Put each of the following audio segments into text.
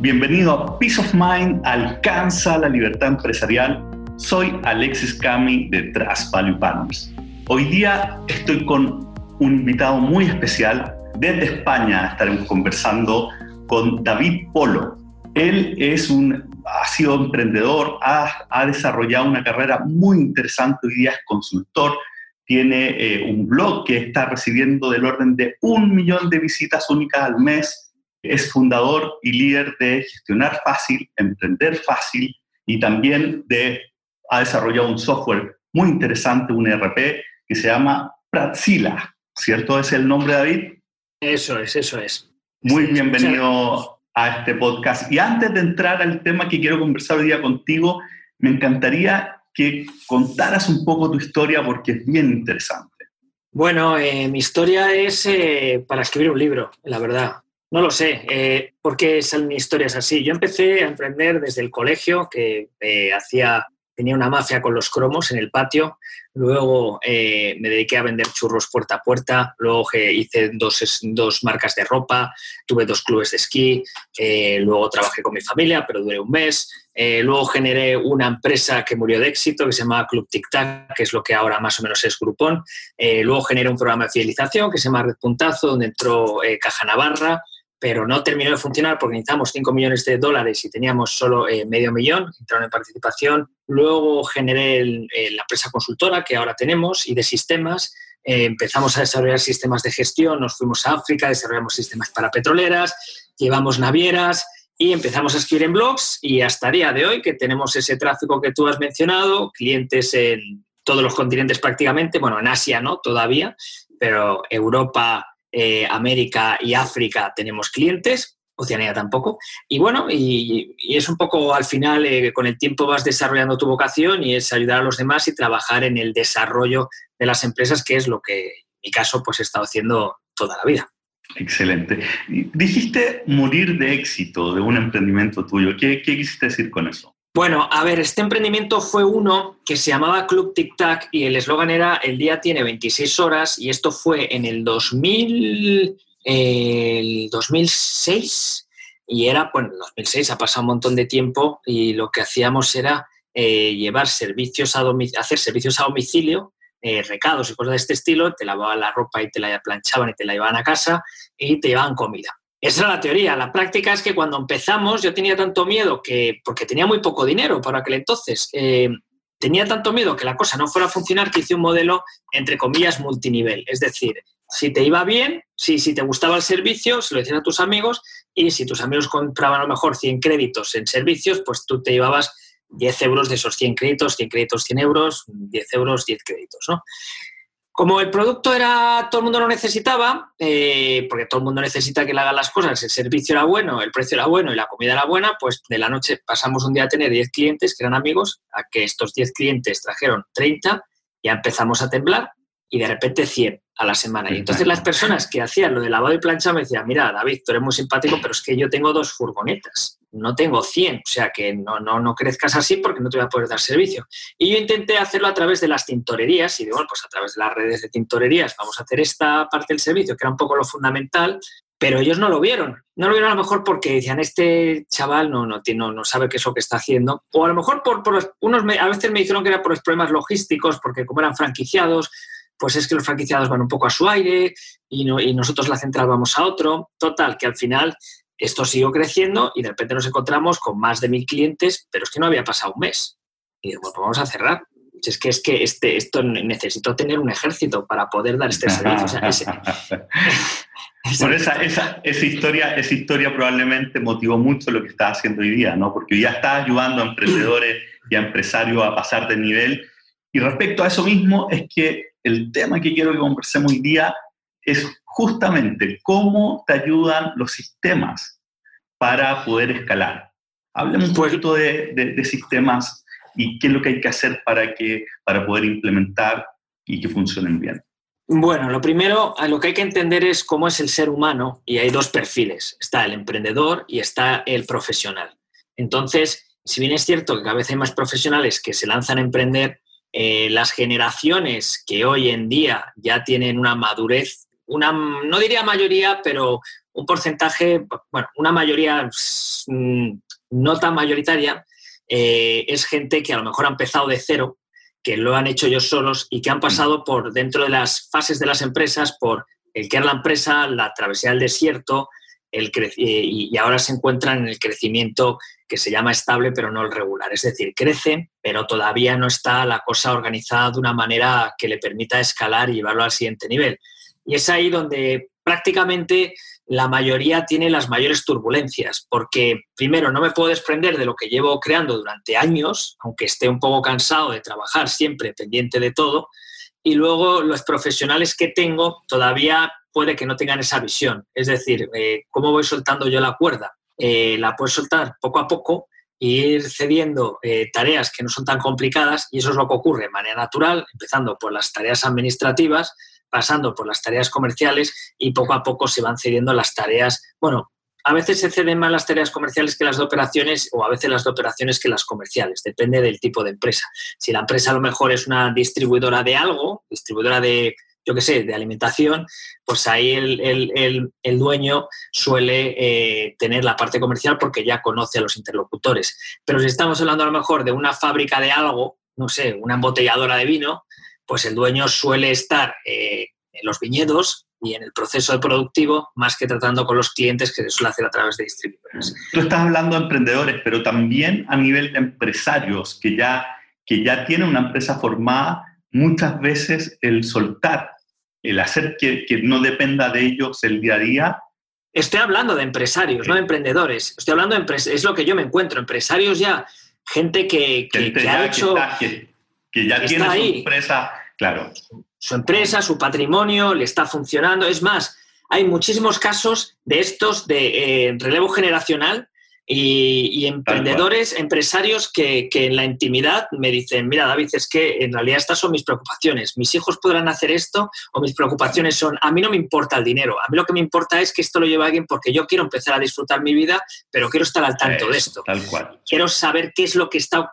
Bienvenido a Peace of Mind, alcanza la libertad empresarial. Soy Alexis Cami de Trust Value. Hoy día estoy con un invitado muy especial. Desde España estaremos conversando con David Polo. Él es un, ha sido emprendedor, ha, ha desarrollado una carrera muy interesante, hoy día es consultor, tiene eh, un blog que está recibiendo del orden de un millón de visitas únicas al mes es fundador y líder de Gestionar Fácil, Emprender Fácil y también de, ha desarrollado un software muy interesante, un ERP, que se llama Pratzila. ¿Cierto es el nombre, David? Eso es, eso es. Muy bienvenido a este podcast. Y antes de entrar al tema que quiero conversar hoy día contigo, me encantaría que contaras un poco tu historia porque es bien interesante. Bueno, eh, mi historia es eh, para escribir un libro, la verdad. No lo sé, eh, porque son historias así. Yo empecé a emprender desde el colegio, que eh, hacía, tenía una mafia con los cromos en el patio. Luego eh, me dediqué a vender churros puerta a puerta. Luego hice dos, dos marcas de ropa. Tuve dos clubes de esquí. luego trabajé con mi familia, pero duré un mes. luego generé una empresa que murió de éxito, que se llamaba Club Tic Tac, que es lo que ahora más o menos es Groupon. luego generé un programa de fidelización que se llama Red Puntazo, donde entró Caja Navarra pero no terminó de funcionar porque necesitamos 5 millones de dólares y teníamos solo eh, medio millón, entraron en participación. Luego generé la empresa consultora que ahora tenemos y de sistemas. Eh, empezamos a desarrollar sistemas de gestión, nos fuimos a África, desarrollamos sistemas para petroleras, llevamos navieras y empezamos a escribir en blogs y hasta el día de hoy que tenemos ese tráfico que tú has mencionado, clientes en todos los continentes prácticamente, bueno, en Asia no todavía, pero Europa, eh, América y África tenemos clientes, Oceanía tampoco. Y bueno, y, es un poco al final, eh, con el tiempo vas desarrollando tu vocación y es ayudar a los demás y trabajar en el desarrollo de las empresas, que es lo que en mi caso pues he estado haciendo toda la vida. Excelente. Dijiste morir de éxito de un emprendimiento tuyo. ¿Qué, qué quisiste decir con eso? Bueno, a ver, este emprendimiento fue uno que se llamaba Club Tic Tac y el eslogan era El día tiene 26 horas y esto fue en el 2000, el 2006 y era, bueno, en 2006 ha pasado un montón de tiempo y lo que hacíamos era eh, llevar servicios a hacer servicios a domicilio, eh, recados y cosas de este estilo, te lavaban la ropa y te la planchaban y te la llevaban a casa y te llevaban comida. Esa era la teoría. La práctica es que cuando empezamos yo tenía tanto miedo que, porque tenía muy poco dinero para aquel entonces, eh, tenía tanto miedo que la cosa no fuera a funcionar que hice un modelo, entre comillas, multinivel. Es decir, si te iba bien, si, si te gustaba el servicio, se lo decías a tus amigos y si tus amigos compraban a lo mejor 100 créditos en servicios, pues tú te llevabas 10 euros de esos 100 créditos, 100 créditos, 100 euros, 10 euros, 10 créditos. ¿no? Como el producto era, todo el mundo lo necesitaba, eh, porque todo el mundo necesita que le hagan las cosas, el servicio era bueno, el precio era bueno y la comida era buena, pues de la noche pasamos un día a tener 10 clientes que eran amigos, a que estos 10 clientes trajeron 30, ya empezamos a temblar y de repente 100 a la semana. Y entonces las personas que hacían lo de lavado y plancha me decían, mira, David, tú eres muy simpático, pero es que yo tengo dos furgonetas no tengo 100, o sea que no, no, no crezcas así porque no te voy a poder dar servicio. Y yo intenté hacerlo a través de las tintorerías y digo, bueno, pues a través de las redes de tintorerías vamos a hacer esta parte del servicio, que era un poco lo fundamental, pero ellos no lo vieron. No lo vieron a lo mejor porque decían, este chaval no, no, no, no sabe qué es lo que está haciendo. O a lo mejor por, por unos, a veces me dijeron que era por los problemas logísticos, porque como eran franquiciados, pues es que los franquiciados van un poco a su aire y, no, y nosotros la central vamos a otro. Total, que al final esto siguió creciendo y de repente nos encontramos con más de mil clientes, pero es que no había pasado un mes. Y digo, pues vamos a cerrar. Es que es que este, esto necesito tener un ejército para poder dar este servicio. Por esa, esa, esa, historia, esa historia probablemente motivó mucho lo que estás haciendo hoy día, ¿no? Porque ya estás ayudando a emprendedores y a empresarios a pasar de nivel. Y respecto a eso mismo, es que el tema que quiero que conversemos hoy día es justamente cómo te ayudan los sistemas para poder escalar. Hablemos un pues poquito de, sistemas y qué es lo que hay que hacer para, que, para poder implementar y que funcionen bien. Bueno, lo primero, lo que hay que entender es cómo es el ser humano y hay dos perfiles. Está el emprendedor y está el profesional. Entonces, si bien es cierto que cada vez hay más profesionales que se lanzan a emprender, eh, las generaciones que hoy en día ya tienen una madurez una, no diría mayoría, pero un porcentaje, bueno, una mayoría mm, no tan mayoritaria, eh, es gente que a lo mejor ha empezado de cero, que lo han hecho ellos solos y que han pasado por dentro de las fases de las empresas, por el que era la empresa, la travesía del desierto, el y ahora se encuentran en el crecimiento que se llama estable pero no el regular. Es decir, crece, pero todavía no está la cosa organizada de una manera que le permita escalar y llevarlo al siguiente nivel. Y es ahí donde prácticamente la mayoría tiene las mayores turbulencias, porque primero no me puedo desprender de lo que llevo creando durante años, aunque esté un poco cansado de trabajar siempre pendiente de todo, y luego los profesionales que tengo todavía puede que no tengan esa visión. Es decir, eh, ¿cómo voy soltando yo la cuerda? Eh, la puedo soltar poco a poco e ir cediendo eh, tareas que no son tan complicadas y eso es lo que ocurre de manera natural, empezando por las tareas administrativas, pasando por las tareas comerciales y poco a poco se van cediendo las tareas, bueno, a veces se ceden más las tareas comerciales que las de operaciones o a veces las de operaciones que las comerciales, depende del tipo de empresa. Si la empresa a lo mejor es una distribuidora de algo, distribuidora de, yo qué sé, de alimentación, pues ahí el, dueño suele eh, tener la parte comercial porque ya conoce a los interlocutores. Pero si estamos hablando a lo mejor de una fábrica de algo, no sé, una embotelladora de vino, pues el dueño suele estar eh, en los viñedos y en el proceso productivo más que tratando con los clientes que se suele hacer a través de distribuidores. Tú estás hablando de emprendedores, pero también a nivel de empresarios que ya, que ya tienen una empresa formada, muchas veces el soltar, el hacer que, que no dependa de ellos el día a día. Estoy hablando de empresarios, no de emprendedores. Estoy hablando de empresarios, es lo que yo me encuentro, empresarios ya, gente que, que, ha hecho... Que, ya tiene su empresa Claro. Su empresa, su patrimonio le está funcionando. Es más, hay muchísimos casos de estos de eh, relevo generacional y, emprendedores, empresarios que, en la intimidad me dicen, mira David, es que en realidad estas son mis preocupaciones, mis hijos podrán hacer esto o mis preocupaciones son, a mí no me importa el dinero, a mí lo que me importa es que esto lo lleve alguien porque yo quiero empezar a disfrutar mi vida, pero quiero estar al tanto de esto. Tal cual. Quiero saber qué es lo que está,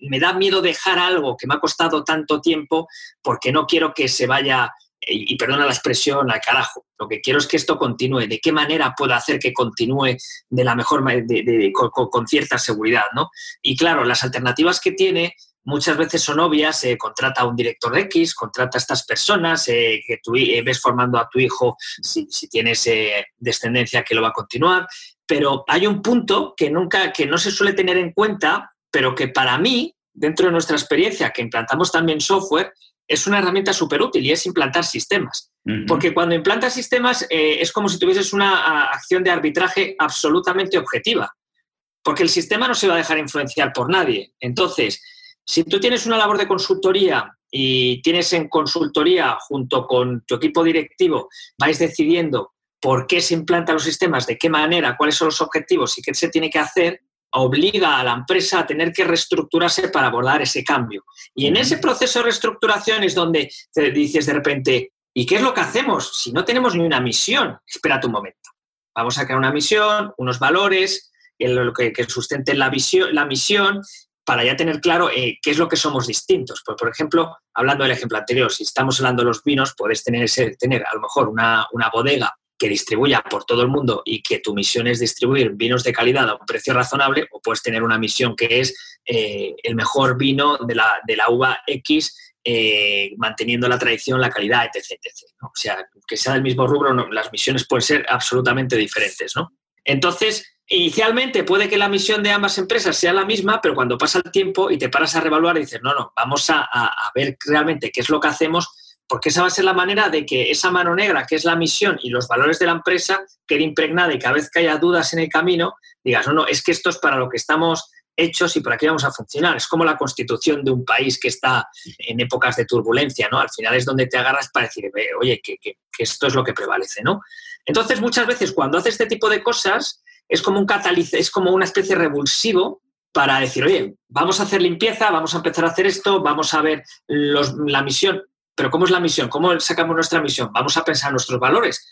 me da miedo dejar algo que me ha costado tanto tiempo porque no quiero que se vaya y, perdona la expresión, al carajo. Lo que quiero es que esto continúe. ¿De qué manera puedo hacer que continúe de la mejor de, con, cierta seguridad? ¿no? Y claro, las alternativas que tiene muchas veces son obvias. se contrata a un director X, contrata a estas personas, eh, que tú eh, ves formando a tu hijo si, tienes eh, descendencia que lo va a continuar. Pero hay un punto que, nunca, que no se suele tener en cuenta, pero que para mí, dentro de nuestra experiencia, que implantamos también software, es una herramienta súper útil y es implantar sistemas. Porque cuando implantas sistemas eh, es como si tuvieses una acción de arbitraje absolutamente objetiva. Porque el sistema no se va a dejar influenciar por nadie. Entonces, si tú tienes una labor de consultoría y tienes en consultoría junto con tu equipo directivo, vais decidiendo por qué se implantan los sistemas, de qué manera, cuáles son los objetivos y qué se tiene que hacer, obliga a la empresa a tener que reestructurarse para abordar ese cambio. Y en ese proceso de reestructuración es donde te dices de repente, ¿y qué es lo que hacemos si no tenemos ni una misión? Espérate un momento. Vamos a crear una misión, unos valores, lo que, que sustenten la, visión, la misión para ya tener claro eh, qué es lo que somos distintos. Pues, por ejemplo, hablando del ejemplo anterior, si estamos hablando de los vinos, puedes tener, tener a lo mejor una, una bodega que distribuya por todo el mundo y que tu misión es distribuir vinos de calidad a un precio razonable, o puedes tener una misión que es eh, el mejor vino de la, de la uva X, eh, manteniendo la tradición, la calidad, etc. O sea, que sea del mismo rubro, las misiones pueden ser absolutamente diferentes. ¿no? Entonces, inicialmente puede que la misión de ambas empresas sea la misma, pero cuando pasa el tiempo y te paras a revaluar y dices, no, no, vamos a, a ver realmente qué es lo que hacemos, porque esa va a ser la manera de que esa mano negra, que es la misión y los valores de la empresa, quede impregnada y cada vez que haya dudas en el camino, digas, no, no, es que esto es para lo que estamos hechos y por aquí vamos a funcionar. Es como la constitución de un país que está en épocas de turbulencia, ¿no? Al final es donde te agarras para decir, oye, que, que, esto es lo que prevalece, ¿no? Entonces, muchas veces cuando haces este tipo de cosas, es como un cataliz es como una especie de revulsivo para decir, oye, vamos a hacer limpieza, vamos a empezar a hacer esto, vamos a ver los, la misión. Pero ¿cómo es la misión? ¿Cómo sacamos nuestra misión? Vamos a pensar nuestros valores.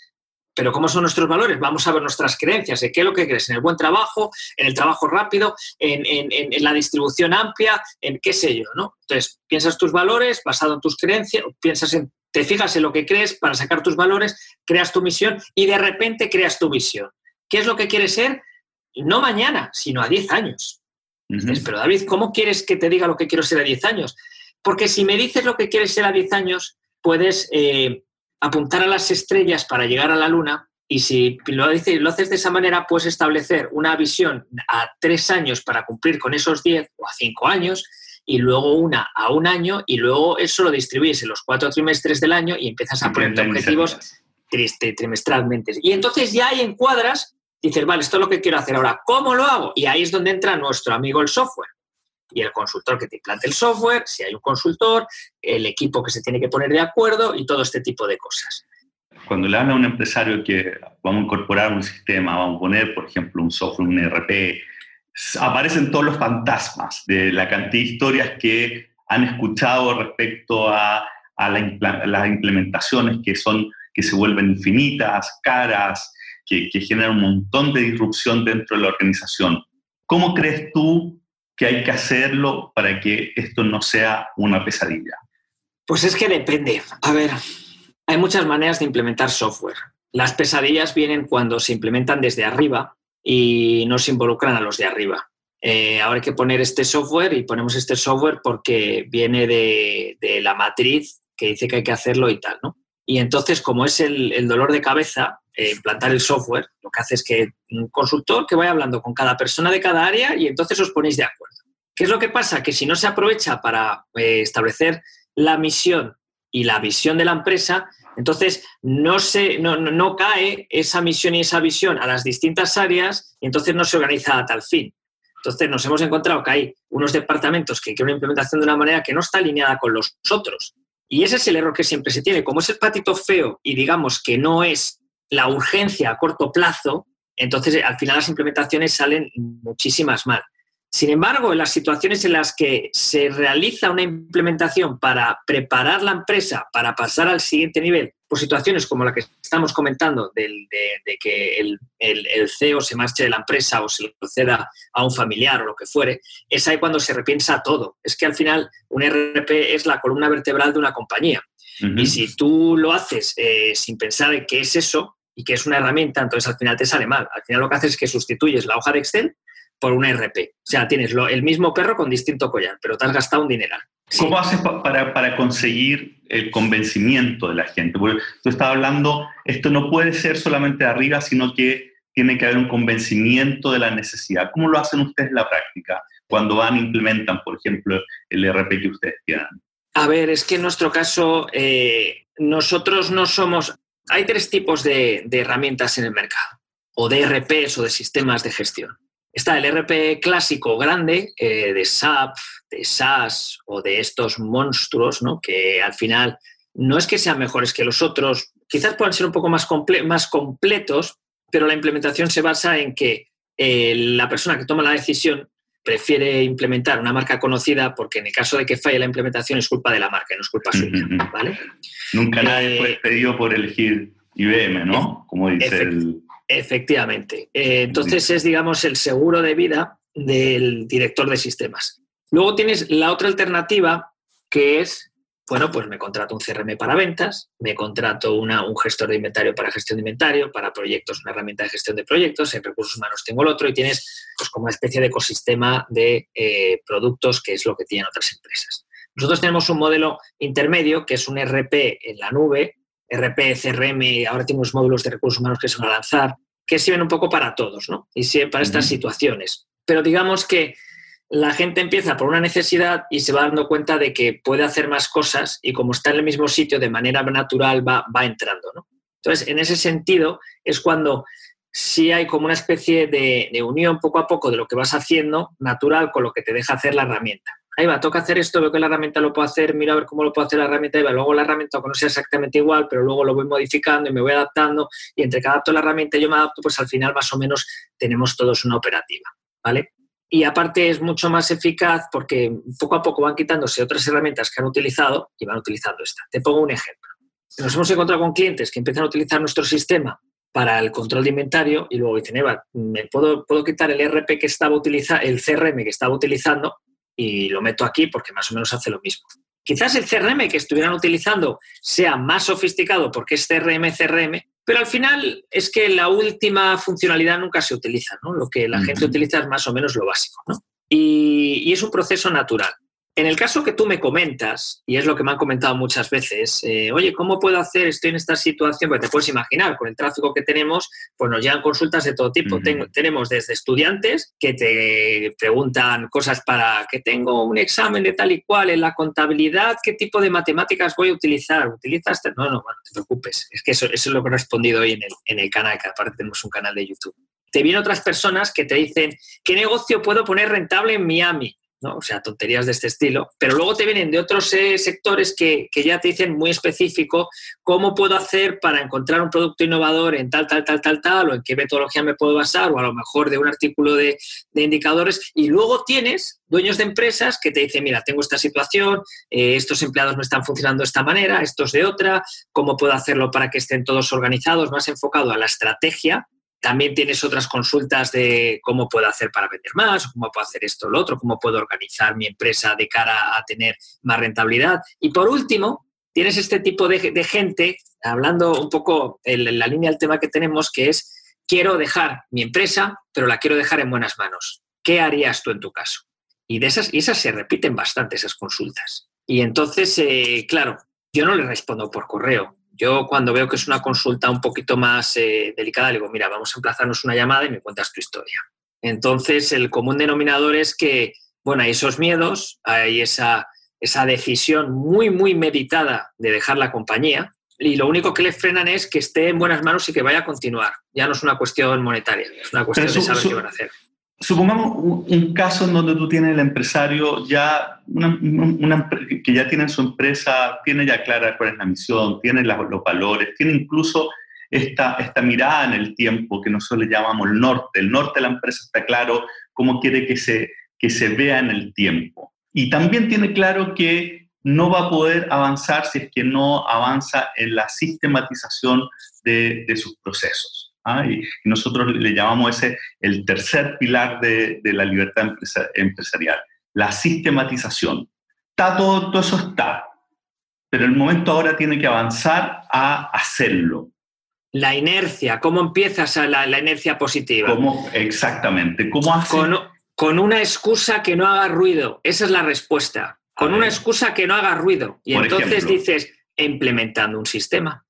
Pero ¿cómo son nuestros valores? Vamos a ver nuestras creencias. ¿En qué es lo que crees? ¿En el buen trabajo? ¿En el trabajo rápido? ¿En, la distribución amplia? ¿En qué sé yo? ¿no? Entonces, piensas tus valores basado en tus creencias, piensas en te fijas en lo que crees para sacar tus valores, creas tu misión y de repente creas tu visión. ¿Qué es lo que quieres ser? No mañana, sino a 10 años. pero David, ¿cómo quieres que te diga lo que quiero ser a 10 años? Porque si me dices lo que quieres ser a 10 años, puedes eh, apuntar a las estrellas para llegar a la luna y si lo, dices, lo haces de esa manera, puedes establecer una visión a tres años para cumplir con esos 10 o a 5 años y luego una a un año y luego eso lo distribuyes en los cuatro trimestres del año y empiezas a poner objetivos trimestralmente. Y entonces ya ahí encuadras, dices, vale, esto es lo que quiero hacer ahora, ¿cómo lo hago? Y ahí es donde entra nuestro amigo el software y el consultor que te implante el software, si hay un consultor, el equipo que se tiene que poner de acuerdo y todo este tipo de cosas. Cuando le habla a un empresario que vamos a incorporar un sistema, vamos a poner, por ejemplo, un software, un ERP, aparecen todos los fantasmas de la cantidad de historias que han escuchado respecto a, las implementaciones que, son, que se vuelven infinitas, caras, que, que generan un montón de disrupción dentro de la organización. ¿Cómo crees tú que hay que hacerlo para que esto no sea una pesadilla? Pues es que depende. A ver, hay muchas maneras de implementar software. Las pesadillas vienen cuando se implementan desde arriba y no se involucran a los de arriba. Eh, ahora hay que poner este software y ponemos este software porque viene de, la matriz que dice que hay que hacerlo y tal, ¿no? Y entonces, como es el, dolor de cabeza, eh, implantar el software, lo que hace es que un consultor que vaya hablando con cada persona de cada área y entonces os ponéis de acuerdo. ¿Qué es lo que pasa? Que si no se aprovecha para eh, establecer la misión y la visión de la empresa, entonces, no, se, no, cae esa misión y esa visión a las distintas áreas y entonces no se organiza a tal fin. Entonces, nos hemos encontrado que hay unos departamentos que quieren una implementación de una manera que no está alineada con los otros. Y ese es el error que siempre se tiene. Como es el patito feo y digamos que no es la urgencia a corto plazo, entonces al final las implementaciones salen muchísimas mal. Sin embargo, en las situaciones en las que se realiza una implementación para preparar la empresa para pasar al siguiente nivel, por situaciones como la que estamos comentando, de, que el, CEO se marche de la empresa o se lo proceda a un familiar o lo que fuere, es ahí cuando se repiensa todo. Es que al final un RP es la columna vertebral de una compañía. Y si tú lo haces eh, sin pensar en qué es eso y que es una herramienta, entonces al final te sale mal. Al final lo que haces es que sustituyes la hoja de Excel por un RP. O sea, tienes el mismo perro con distinto collar, pero te has gastado un dineral. ¿Cómo haces para, para, conseguir el convencimiento de la gente? Porque tú estabas hablando, esto no puede ser solamente de arriba, sino que tiene que haber un convencimiento de la necesidad. ¿Cómo lo hacen ustedes en la práctica cuando van e implementan, por ejemplo, el RP que ustedes tienen? A ver, es que en nuestro caso, eh, nosotros no somos... Hay tres tipos de, de herramientas en el mercado, o de RPs o de sistemas de gestión. Está el RP clásico grande eh, de SAP, de SAS o de estos monstruos, ¿no? que al final no es que sean mejores que los otros, quizás puedan ser un poco más, más completos, pero la implementación se basa en que eh, la persona que toma la decisión prefiere implementar una marca conocida porque en el caso de que falle la implementación es culpa de la marca y no es culpa suya. ¿vale? Nunca nadie fue eh, pedido por elegir IBM, ¿no? Como dice el, Efectivamente. Eh, entonces es, digamos, el seguro de vida del director de sistemas. Luego tienes la otra alternativa que es, bueno, pues me contrato un CRM para ventas, me contrato una, un gestor de inventario para gestión de inventario, para proyectos, una herramienta de gestión de proyectos, en recursos humanos tengo el otro y tienes pues como una especie de ecosistema de eh, productos que es lo que tienen otras empresas. Nosotros tenemos un modelo intermedio que es un RP en la nube RP, CRM, ahora tenemos módulos de recursos humanos que se van a lanzar, que sirven un poco para todos, ¿no? Y sirven para estas situaciones. Pero digamos que la gente empieza por una necesidad y se va dando cuenta de que puede hacer más cosas y como está en el mismo sitio de manera natural va, va entrando, ¿no? Entonces, en ese sentido es cuando sí hay como una especie de, de unión poco a poco de lo que vas haciendo natural con lo que te deja hacer la herramienta ahí va, toca hacer esto, veo que la herramienta lo puedo hacer, miro a ver cómo lo puedo hacer la herramienta, y va, luego la herramienta, aunque exactamente igual, pero luego lo voy modificando y me voy adaptando, y entre que adapto la herramienta y yo me adapto, pues al final más o menos tenemos todos una operativa, ¿vale? Y aparte es mucho más eficaz porque poco a poco van quitándose otras herramientas que han utilizado y van utilizando esta. Te pongo un ejemplo. Nos hemos encontrado con clientes que empiezan a utilizar nuestro sistema para el control de inventario y luego dicen, Eva, ¿me puedo, puedo quitar el RP que estaba utilizando, el CRM que estaba utilizando y lo meto aquí porque más o menos hace lo mismo. Quizás el CRM que estuvieran utilizando sea más sofisticado porque es CRM, CRM, pero al final es que la última funcionalidad nunca se utiliza, ¿no? Lo que la gente utiliza es más o menos lo básico, ¿no? y es un proceso natural. En el caso que tú me comentas, y es lo que me han comentado muchas veces, eh, oye, ¿cómo puedo hacer? Estoy en esta situación, pues te puedes imaginar, con el tráfico que tenemos, pues nos llegan consultas de todo tipo. tenemos desde estudiantes que te preguntan cosas para que tengo un examen de tal y cual en la contabilidad, ¿qué tipo de matemáticas voy a utilizar? ¿Utilizas? No, no, bueno, no te preocupes. Es que eso, eso, es lo que he respondido hoy en el, en el canal, que aparte tenemos un canal de YouTube. Te vienen otras personas que te dicen, ¿qué negocio puedo poner rentable en Miami? ¿No? O sea, tonterías de este estilo. Pero luego te vienen de otros eh, sectores que, ya te dicen muy específico cómo puedo hacer para encontrar un producto innovador en tal, tal, tal, tal, tal, o en qué metodología me puedo basar, o a lo mejor de un artículo de, indicadores. Y luego tienes dueños de empresas que te dicen, mira, tengo esta situación, eh, estos empleados me están funcionando de esta manera, estos de otra, cómo puedo hacerlo para que estén todos organizados, más enfocado a la estrategia también tienes otras consultas de cómo puedo hacer para vender más, cómo puedo hacer esto o lo otro, cómo puedo organizar mi empresa de cara a tener más rentabilidad. Y por último, tienes este tipo de, gente, hablando un poco en la línea del tema que tenemos, que es, quiero dejar mi empresa, pero la quiero dejar en buenas manos. ¿Qué harías tú en tu caso? Y, de esas, y esas se repiten bastante, esas consultas. Y entonces, eh, claro, yo no le respondo por correo. Yo cuando veo que es una consulta un poquito más eh, delicada, le digo, mira, vamos a emplazarnos una llamada y me cuentas tu historia. Entonces, el común denominador es que, bueno, hay esos miedos, hay esa, esa decisión muy, muy meditada de dejar la compañía y lo único que le frenan es que esté en buenas manos y que vaya a continuar. Ya no es una cuestión monetaria, es una cuestión de saber qué van a hacer supongamos un, caso en donde tú tienes el empresario ya, que ya tiene su empresa, tiene ya clara cuál es la misión, tiene los valores, tiene incluso esta, esta mirada en el tiempo que nosotros le llamamos el norte. El norte de la empresa está claro cómo quiere que se, que se vea en el tiempo. Y también tiene claro que no va a poder avanzar si es que no avanza en la sistematización de, de sus procesos. ¿Ah? y, nosotros le llamamos ese el tercer pilar de, la libertad empresarial, la sistematización. Está todo, todo eso está, pero el momento ahora tiene que avanzar a hacerlo. La inercia, ¿cómo empiezas a la, inercia positiva? ¿Cómo, exactamente, ¿cómo hace? Con, una excusa que no haga ruido, esa es la respuesta. Con una excusa que no haga ruido. Y entonces dices, implementando un sistema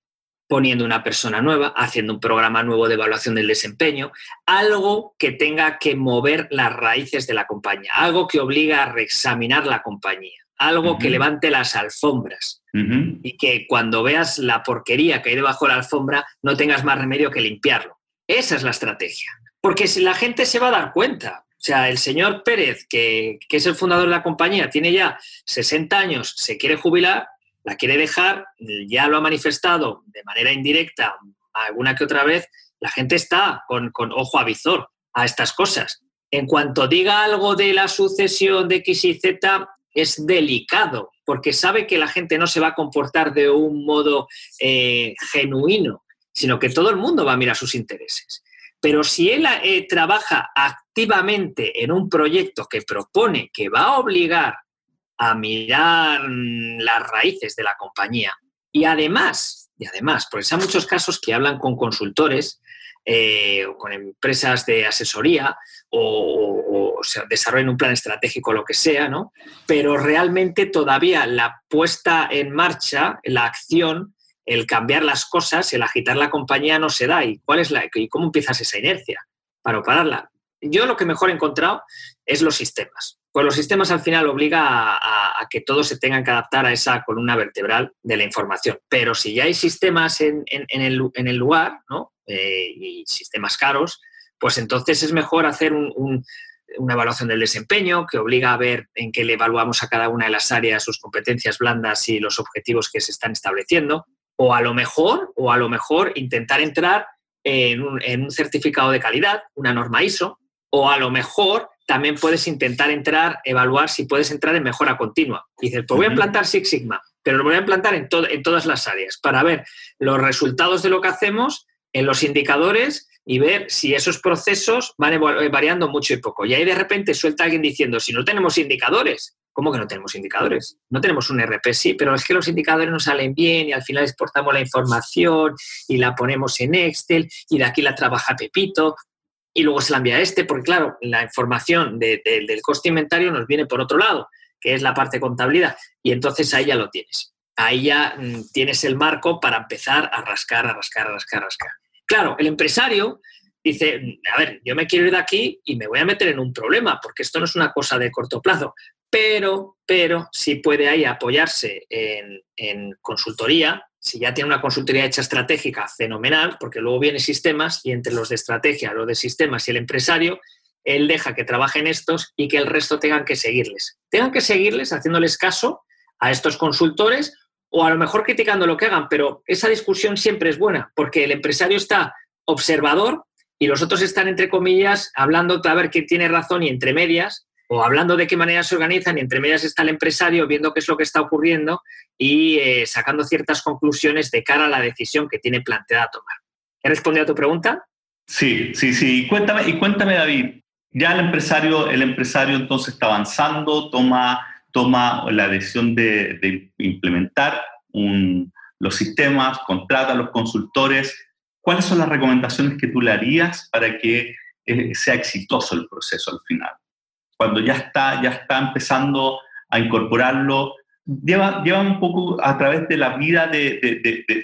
poniendo una persona nueva, haciendo un programa nuevo de evaluación del desempeño, algo que tenga que mover las raíces de la compañía, algo que obliga a reexaminar la compañía, algo que levante las alfombras y que cuando veas la porquería que hay debajo de la alfombra no tengas más remedio que limpiarlo. Esa es la estrategia. Porque si la gente se va a dar cuenta, o sea, el señor Pérez, que, que, es el fundador de la compañía, tiene ya 60 años, se quiere jubilar, la quiere dejar, ya lo ha manifestado de manera indirecta alguna que otra vez, la gente está con, ojo a visor a estas cosas. En cuanto diga algo de la sucesión de X y Z, es delicado, porque sabe que la gente no se va a comportar de un modo eh, genuino, sino que todo el mundo va a mirar sus intereses. Pero si él eh, trabaja activamente en un proyecto que propone que va a obligar a mirar las raíces de la compañía. Y además, y además, porque hay muchos casos que hablan con consultores eh, o con empresas de asesoría o, o, desarrollan un plan estratégico, lo que sea, ¿no? Pero realmente todavía la puesta en marcha, la acción, el cambiar las cosas, el agitar la compañía no se da. ¿Y cuál es la y cómo empiezas esa inercia para pararla? Yo lo que mejor he encontrado es los sistemas. Pues los sistemas al final obliga a, que todos se tengan que adaptar a esa columna vertebral de la información. Pero si ya hay sistemas en, el, lugar, ¿no? Eh, y sistemas caros, pues entonces es mejor hacer una evaluación del desempeño que obliga a ver en qué le evaluamos a cada una de las áreas sus competencias blandas y los objetivos que se están estableciendo. O a lo mejor, o a lo mejor intentar entrar en un certificado de calidad, una norma ISO, o a lo mejor también puedes intentar entrar, evaluar si puedes entrar en mejora continua. Y dices, pues voy a implantar Six Sigma, pero lo voy a implantar en, en todas las áreas para ver los resultados de lo que hacemos en los indicadores y ver si esos procesos van variando mucho y poco. Y ahí de repente suelta alguien diciendo, si no tenemos indicadores, ¿Cómo que no tenemos indicadores? No tenemos un RP, sí, pero es que los indicadores no salen bien y al final exportamos la información y la ponemos en Excel y de aquí la trabaja Pepito y luego se la envía a este, porque claro, la información del coste inventario nos viene por otro lado, que es la parte de contabilidad, y entonces ahí ya lo tienes. Ahí ya mm, tienes el marco para empezar a rascar, a rascar, a rascar, a rascar. Claro, el empresario dice, a ver, yo me quiero ir de aquí y me voy a meter en un problema, porque esto no es una cosa de corto plazo, pero, pero sí puede ahí apoyarse en, en consultoría, si ya tiene una consultoría hecha estratégica, fenomenal, porque luego viene sistemas y entre los de estrategia, los de sistemas y el empresario, él deja que trabajen estos y que el resto tengan que seguirles. Tengan que seguirles haciéndoles caso a estos consultores o a lo mejor criticando lo que hagan, pero esa discusión siempre es buena, porque el empresario está observador y los otros están, entre comillas, hablando a ver quién tiene razón y entre medias, o hablando de qué manera se organizan y entre medias está el empresario viendo qué es lo que está ocurriendo y eh, sacando ciertas conclusiones de cara a la decisión que tiene planteada tomar. ¿He respondido a tu pregunta? Sí, sí, sí. Cuéntame, y cuéntame, David, ya el empresario, el empresario entonces está avanzando, toma, toma la decisión de, implementar los sistemas, contrata a los consultores, ¿cuáles son las recomendaciones que tú le harías para que eh, sea exitoso el proceso al final? Cuando ya está, ya está empezando a incorporarlo, lleva, lleva un poco a través de la vida de,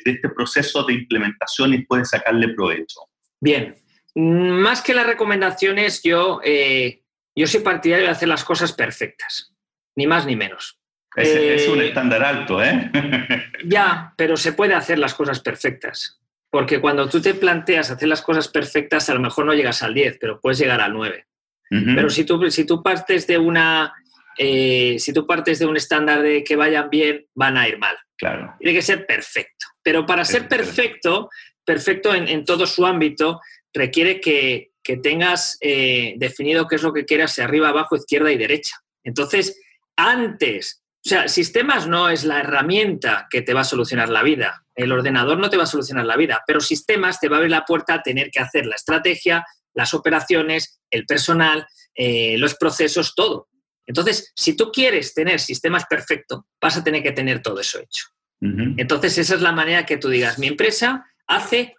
este proceso de implementación y puede sacarle provecho. Bien, más que las recomendaciones, yo, eh, yo soy partidario de hacer las cosas perfectas, ni más ni menos. Es, es un eh, estándar alto, ¿eh? ya, pero se puede hacer las cosas perfectas. Porque cuando tú te planteas hacer las cosas perfectas, a lo mejor no llegas al 10, pero puedes llegar al 9. Pero si tú, si tú partes de una. Eh, si tú partes de un estándar de que vayan bien, van a ir mal. Claro. Tiene que ser perfecto. Pero para ser perfecto, perfecto en, todo su ámbito, requiere que, tengas eh, definido qué es lo que quieras, de arriba, abajo, izquierda y derecha. Entonces, antes o sea, sistemas no es la herramienta que te va a solucionar la vida. El ordenador no te va a solucionar la vida, pero sistemas te va a abrir la puerta a tener que hacer la estrategia, las operaciones, el personal, eh, los procesos, todo. Entonces, si tú quieres tener sistemas perfectos, vas a tener que tener todo eso hecho. Entonces, esa es la manera que tú digas, mi empresa hace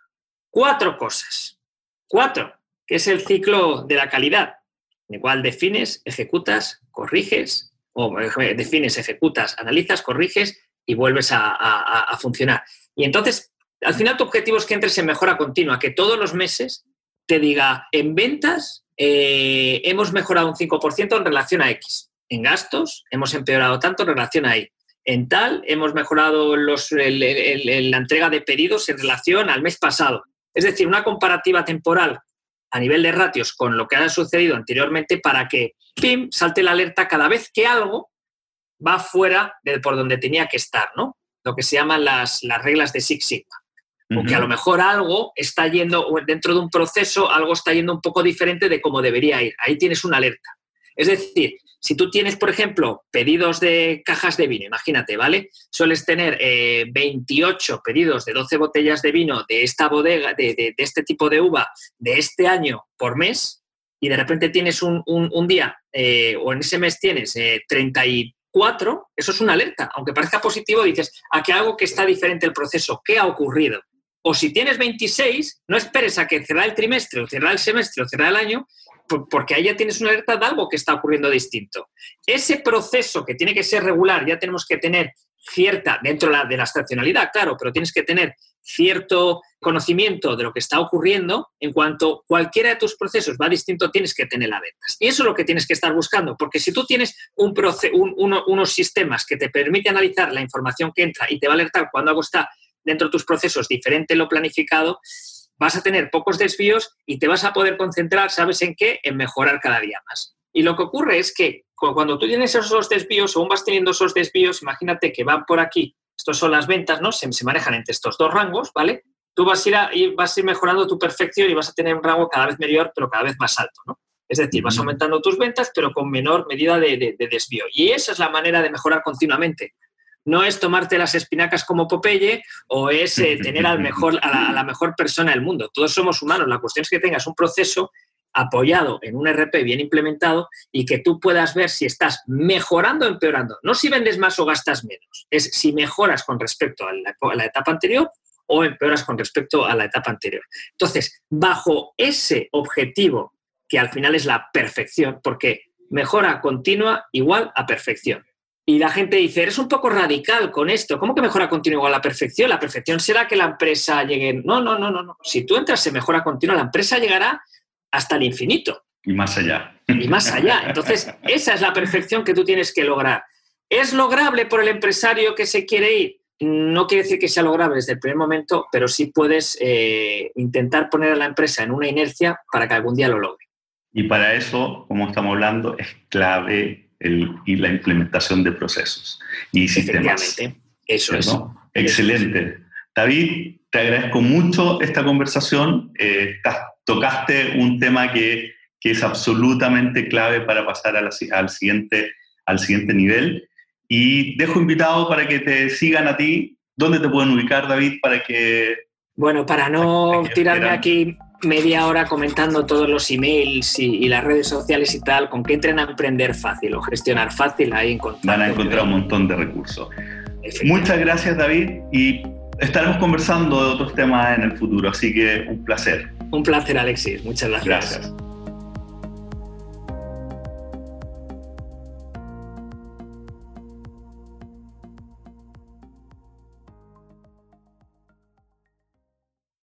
cuatro cosas. Cuatro, que es el ciclo de la calidad, en el cual defines, ejecutas, corriges, o defines, ejecutas, analizas, corriges y vuelves a, funcionar. Y entonces, al final tu objetivo es que entres en mejora continua, que todos los meses te diga, en ventas eh, hemos mejorado un 5% en relación a X, en gastos hemos empeorado tanto en relación a Y, en tal hemos mejorado la entrega de pedidos en relación al mes pasado. Es decir, una comparativa temporal a nivel de ratios con lo que ha sucedido anteriormente para que, pim, salte la alerta cada vez que algo va fuera de por donde tenía que estar, ¿no? Lo que se llaman las, las reglas de Six Sigma. O que a lo mejor algo está yendo, dentro de un proceso, algo está yendo un poco diferente de cómo debería ir. Ahí tienes una alerta. Es decir, si tú tienes, por ejemplo, pedidos de cajas de vino, imagínate, ¿vale? Sueles tener 28 eh, pedidos de 12 botellas de vino de esta bodega, de, este tipo de uva, de este año por mes, y de repente tienes un, día, eh, o en ese mes tienes 34, eh, eso es una alerta. Aunque parezca positivo, dices, aquí algo que está diferente el proceso, ¿qué ha ocurrido? O si tienes 26, no esperes a que cerrar el trimestre o cerrar el semestre o cerrar el año, porque ahí ya tienes una alerta de algo que está ocurriendo distinto. Ese proceso que tiene que ser regular, ya tenemos que tener cierta, dentro de la estacionalidad, claro, pero tienes que tener cierto conocimiento de lo que está ocurriendo, en cuanto cualquiera de tus procesos va distinto, tienes que tener alertas. Y eso es lo que tienes que estar buscando, porque si tú tienes un unos sistemas que te permiten analizar la información que entra y te va a alertar cuando algo está dentro de tus procesos diferente lo planificado, vas a tener pocos desvíos y te vas a poder concentrar, ¿sabes en qué? En mejorar cada día más. Y lo que ocurre es que cuando tú tienes esos desvíos, o aún vas teniendo esos desvíos, imagínate que van por aquí, estos son las ventas, ¿no? Se, manejan entre estos dos rangos, ¿vale? Tú vas a, ir vas a ir mejorando tu perfección y vas a tener un rango cada vez mayor, pero cada vez más alto, ¿no? Es decir, vas aumentando tus ventas, pero con menor medida de desvío. Y esa es la manera de mejorar continuamente no es tomarte las espinacas como Popeye o es eh, tener al mejor, a la, mejor persona del mundo. Todos somos humanos. La cuestión es que tengas un proceso apoyado en un RP bien implementado y que tú puedas ver si estás mejorando o empeorando. No si vendes más o gastas menos, es si mejoras con respecto a la, etapa anterior o empeoras con respecto a la etapa anterior. Entonces, bajo ese objetivo, que al final es la perfección, porque mejora continua igual a perfección. Y la gente dice, eres un poco radical con esto. ¿Cómo que mejora continua igual a la perfección? La perfección será que la empresa llegue. No, no, no, no, no. Si tú entras en mejora continua, la empresa llegará hasta el infinito. Y más allá. Y más allá. Entonces, esa es la perfección que tú tienes que lograr. ¿Es lograble por el empresario que se quiere ir? No quiere decir que sea lograble desde el primer momento, pero sí puedes eh, intentar poner a la empresa en una inercia para que algún día lo logre. Y para eso, como estamos hablando, es clave el, y la implementación de procesos y sistemas. Eso es. Excelente. David, te agradezco mucho esta conversación. Eh, tocaste un tema que, que, es absolutamente clave para pasar al, siguiente, al siguiente nivel. Y dejo invitado para que te sigan a ti. ¿Dónde te pueden ubicar, David, para que... Bueno, para no tirarme aquí media hora comentando todos los emails y, las redes sociales y tal, con que entren a emprender fácil o gestionar fácil, ahí encontrar. Van a encontrar un montón de recursos. Muchas gracias, David, y estaremos conversando de otros temas en el futuro, así que un placer. Un placer, Alexis. Muchas gracias. Gracias.